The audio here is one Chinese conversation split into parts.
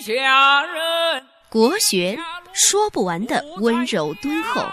下人。国学说不完的温柔敦厚，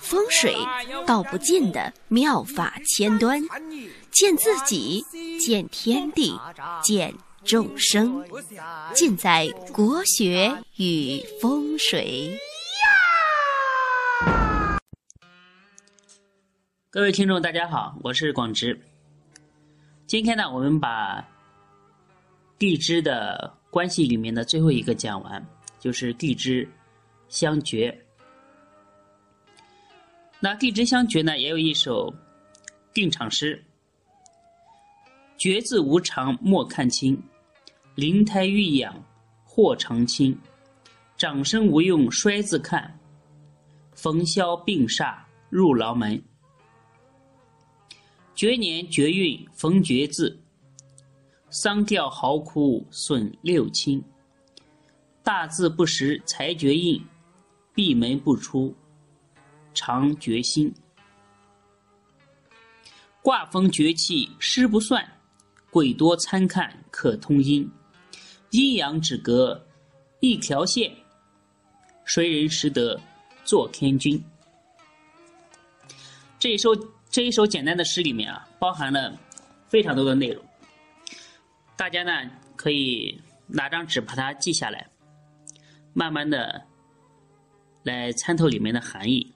风水道不尽的妙法千端，见自己，见天地，见众生，尽在国学与风水。各位听众，大家好，我是广直。今天呢，我们把地支的关系里面的最后一个讲完。就是地支相绝。那地支相绝呢，也有一首定场诗：“绝字无常莫看清，灵胎欲养或长青。长生无用衰自看，逢消病煞入牢门。绝年绝运逢绝字，丧吊嚎哭损六亲。”大字不识才绝印，闭门不出常绝心。卦风绝气失不算，鬼多参看可通阴。阴阳只隔一条线，谁人识得做天君？这一首这一首简单的诗里面啊，包含了非常多的内容。大家呢可以拿张纸把它记下来。慢慢的来参透里面的含义。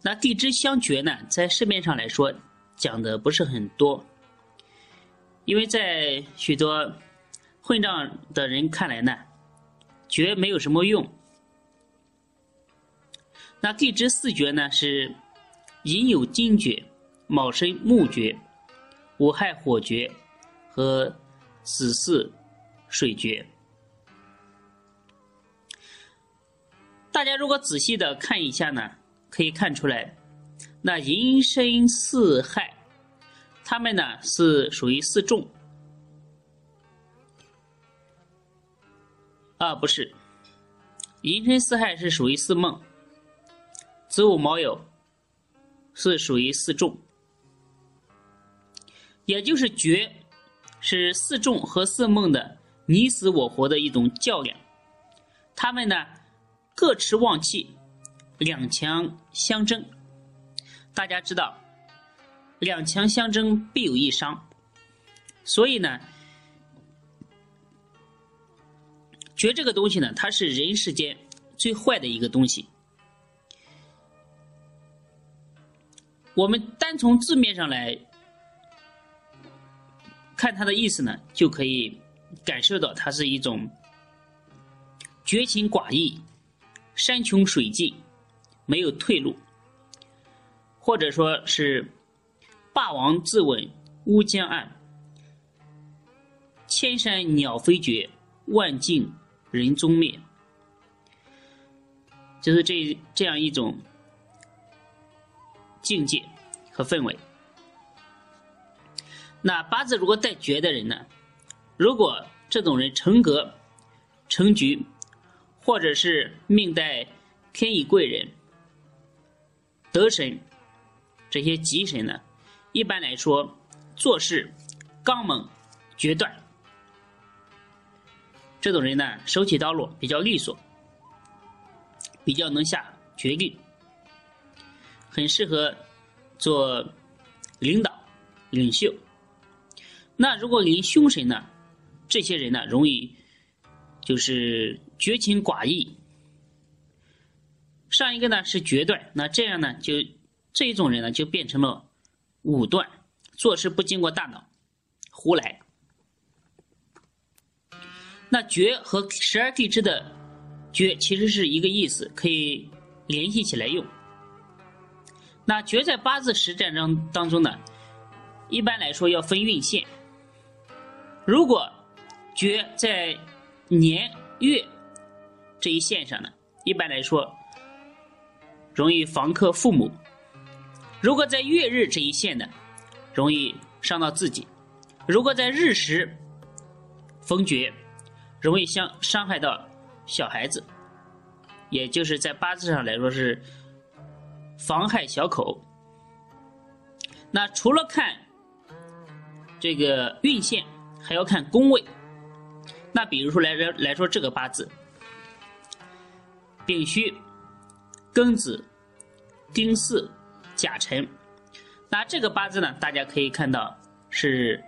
那地支相绝呢，在市面上来说讲的不是很多，因为在许多混账的人看来呢，绝没有什么用。那地支四绝呢是寅酉金绝、卯申木绝、五亥火绝和子巳水绝。大家如果仔细的看一下呢，可以看出来，那寅申巳亥，他们呢是属于四重，啊不是，寅申巳亥是属于四梦，子午卯酉是属于四重，也就是绝，是四重和四梦的你死我活的一种较量，他们呢。各持旺气，两强相争。大家知道，两强相争必有一伤，所以呢，绝这个东西呢，它是人世间最坏的一个东西。我们单从字面上来看它的意思呢，就可以感受到它是一种绝情寡义。山穷水尽，没有退路，或者说是霸王自刎乌江岸，千山鸟飞绝，万径人踪灭，就是这这样一种境界和氛围。那八字如果带绝的人呢？如果这种人成格成局。或者是命带天乙贵人、德神这些吉神呢，一般来说做事刚猛决断。这种人呢，手起刀落，比较利索，比较能下决定，很适合做领导、领袖。那如果临凶神呢，这些人呢，容易就是。绝情寡义，上一个呢是决断，那这样呢就这一种人呢就变成了武断，做事不经过大脑，胡来。那绝和十二地支的绝其实是一个意思，可以联系起来用。那绝在八字实战当当中呢，一般来说要分运线。如果绝在年月。这一线上呢，一般来说容易房克父母；如果在月日这一线呢，容易伤到自己；如果在日时逢绝，容易伤伤害到小孩子，也就是在八字上来说是妨害小口。那除了看这个运线，还要看宫位。那比如说来来来说这个八字，丙戌、庚子、丁巳、甲辰，那这个八字呢，大家可以看到是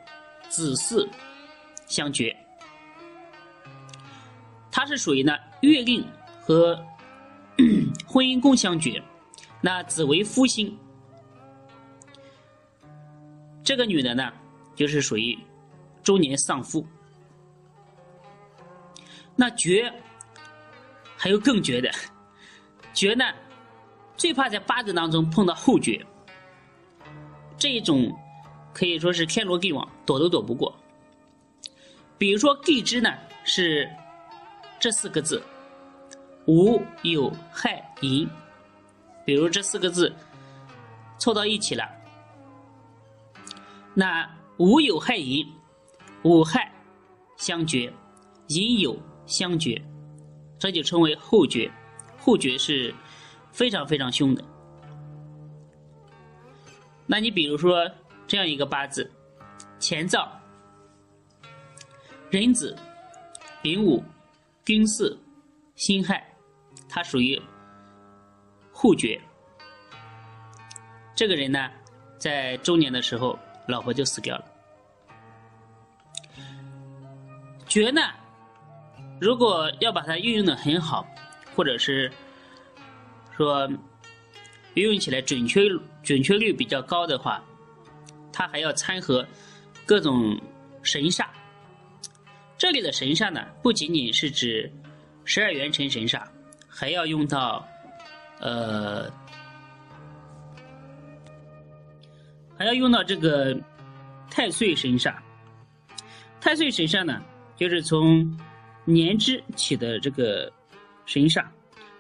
子巳相绝，它是属于呢月令和 婚姻宫相绝，那子为夫星。这个女的呢，就是属于中年丧夫。那绝还有更绝的，绝呢，最怕在八字当中碰到后绝，这一种可以说是天罗地网，躲都躲不过。比如说地支呢是这四个字，午酉亥寅，比如这四个字凑到一起了。那午酉亥寅，五亥相绝，寅酉相绝，这就称为后绝。后绝是非常非常凶的。那你比如说这样一个八字：乾燥、壬子、丙午、丁巳、辛亥，它属于后绝。这个人呢，在中年的时候。老婆就死掉了。绝呢，如果要把它运用的很好，或者是说运用起来准确准确率比较高的话，它还要掺和各种神煞。这里的神煞呢，不仅仅是指十二元辰神煞，还要用到呃。还要用到这个太岁神煞。太岁神煞呢，就是从年支起的这个神煞，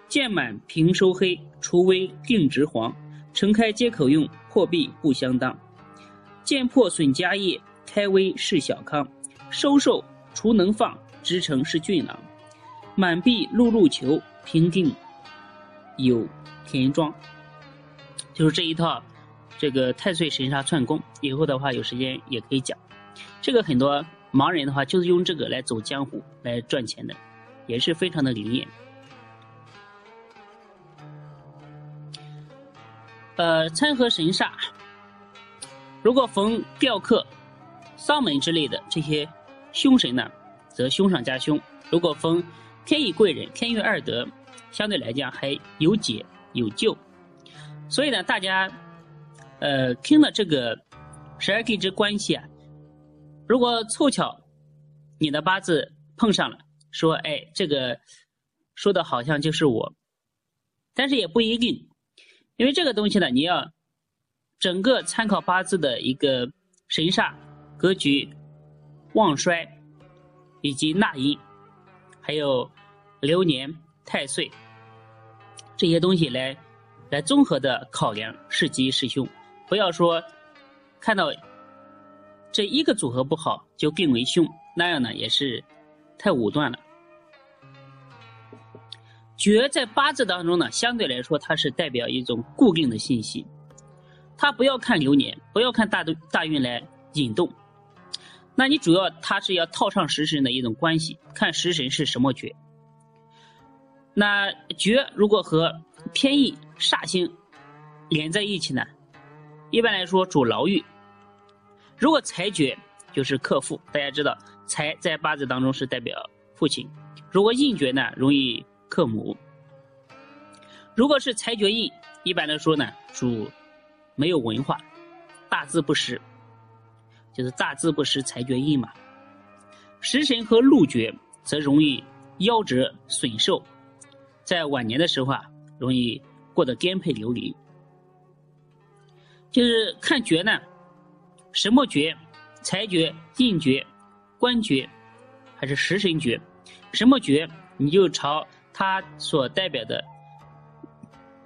见满平收黑，除微定直黄，承开接口用，破壁不相当。见破损家业，开微是小康，收受除能放，直成是俊郎。满壁碌碌球，平定有田庄。就是这一套。这个太岁神煞串宫，以后的话有时间也可以讲。这个很多盲人的话就是用这个来走江湖来赚钱的，也是非常的灵验。呃，参合神煞，如果逢吊客、丧门之类的这些凶神呢，则凶上加凶；如果逢天乙贵人、天运二德，相对来讲还有解有救。所以呢，大家。呃，听了这个十二地支关系啊，如果凑巧你的八字碰上了，说哎，这个说的好像就是我，但是也不一定，因为这个东西呢，你要整个参考八字的一个神煞格局、旺衰以及纳音，还有流年太岁这些东西来来综合的考量是吉是凶。不要说看到这一个组合不好就更为凶，那样呢也是太武断了。绝在八字当中呢，相对来说它是代表一种固定的信息，它不要看流年，不要看大大运来引动。那你主要它是要套上食神的一种关系，看食神是什么绝。那绝如果和偏印煞星连在一起呢？一般来说主牢狱，如果财绝就是克父，大家知道财在八字当中是代表父亲。如果印绝呢，容易克母。如果是财绝印，一般来说呢，主没有文化，大字不识，就是大字不识财绝印嘛。食神和禄绝则容易夭折损寿，在晚年的时候啊，容易过得颠沛流离。就是看绝呢，什么绝？财绝、印诀、官诀，还是食神诀？什么诀？你就朝它所代表的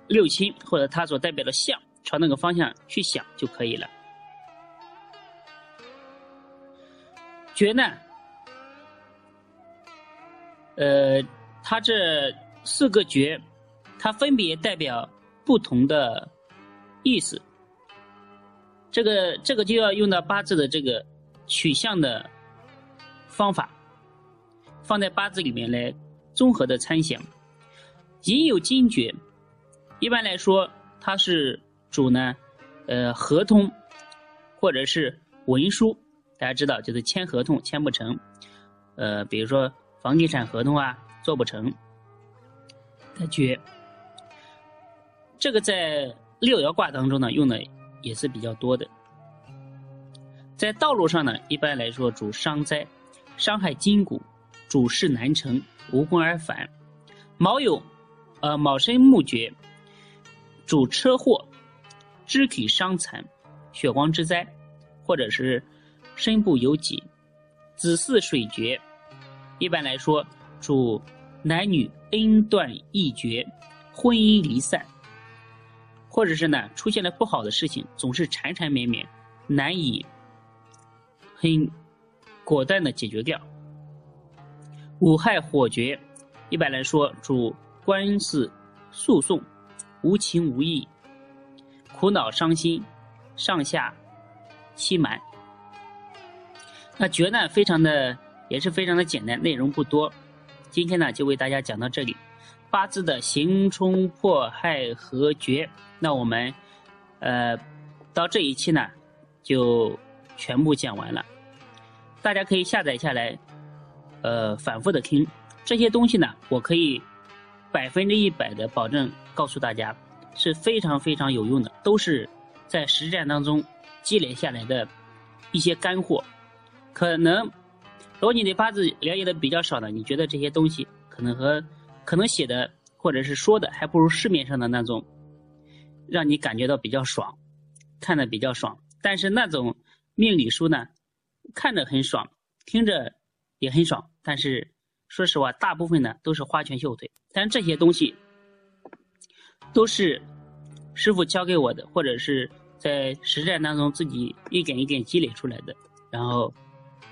六亲或者它所代表的相，朝那个方向去想就可以了。绝呢，呃，它这四个绝，它分别代表不同的意思。这个这个就要用到八字的这个取向的方法。放在八字里面来综合的参详。寅有金诀，一般来说它是主呢，呃，合同或者是文书。大家知道，就是签合同签不成，呃，比如说房地产合同啊，做不成的诀。这个在六爻卦当中呢，用的也是比较多的。在道路上呢，一般来说主伤灾，伤害筋骨，主事难成，无功而返。卯有，呃，卯申木诀，主车祸，肢体伤残，血光之灾，或者是。身部有疾，子巳水绝，一般来说主男女恩断义绝，婚姻离散，或者是呢出现了不好的事情，总是缠缠绵绵，难以很果断的解决掉。五害火绝，一般来说主官司诉讼，无情无义，苦恼伤心，上下欺瞒。那诀呢，非常的也是非常的简单，内容不多。今天呢，就为大家讲到这里。八字的刑冲破害和绝，那我们呃到这一期呢就全部讲完了。大家可以下载下来，呃反复的听这些东西呢，我可以百分之一百的保证告诉大家是非常非常有用的，都是在实战当中积累下来的一些干货。可能，如果你对八字了解的比较少呢，你觉得这些东西可能和可能写的或者是说的还不如市面上的那种，让你感觉到比较爽，看的比较爽。但是那种命理书呢，看着很爽，听着也很爽。但是说实话，大部分呢都是花拳绣腿。但这些东西都是师傅教给我的，或者是在实战当中自己一点一点积累出来的，然后。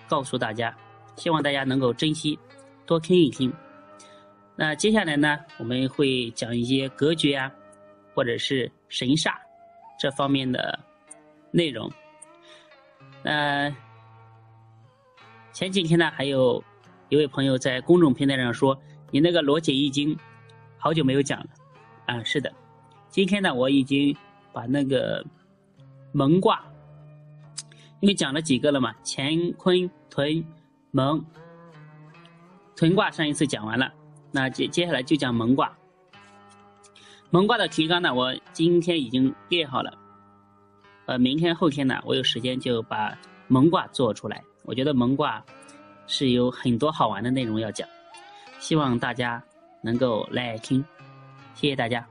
告诉大家，希望大家能够珍惜，多听一听。那接下来呢，我们会讲一些格局啊，或者是神煞这方面的内容。那前几天呢，还有一位朋友在公众平台上说：“你那个罗解易经好久没有讲了。”啊，是的，今天呢，我已经把那个蒙卦。因为讲了几个了嘛，乾坤屯蒙，屯卦上一次讲完了，那接接下来就讲蒙卦。蒙卦的提纲呢，我今天已经列好了，呃，明天后天呢，我有时间就把蒙卦做出来。我觉得蒙卦是有很多好玩的内容要讲，希望大家能够来听，谢谢大家。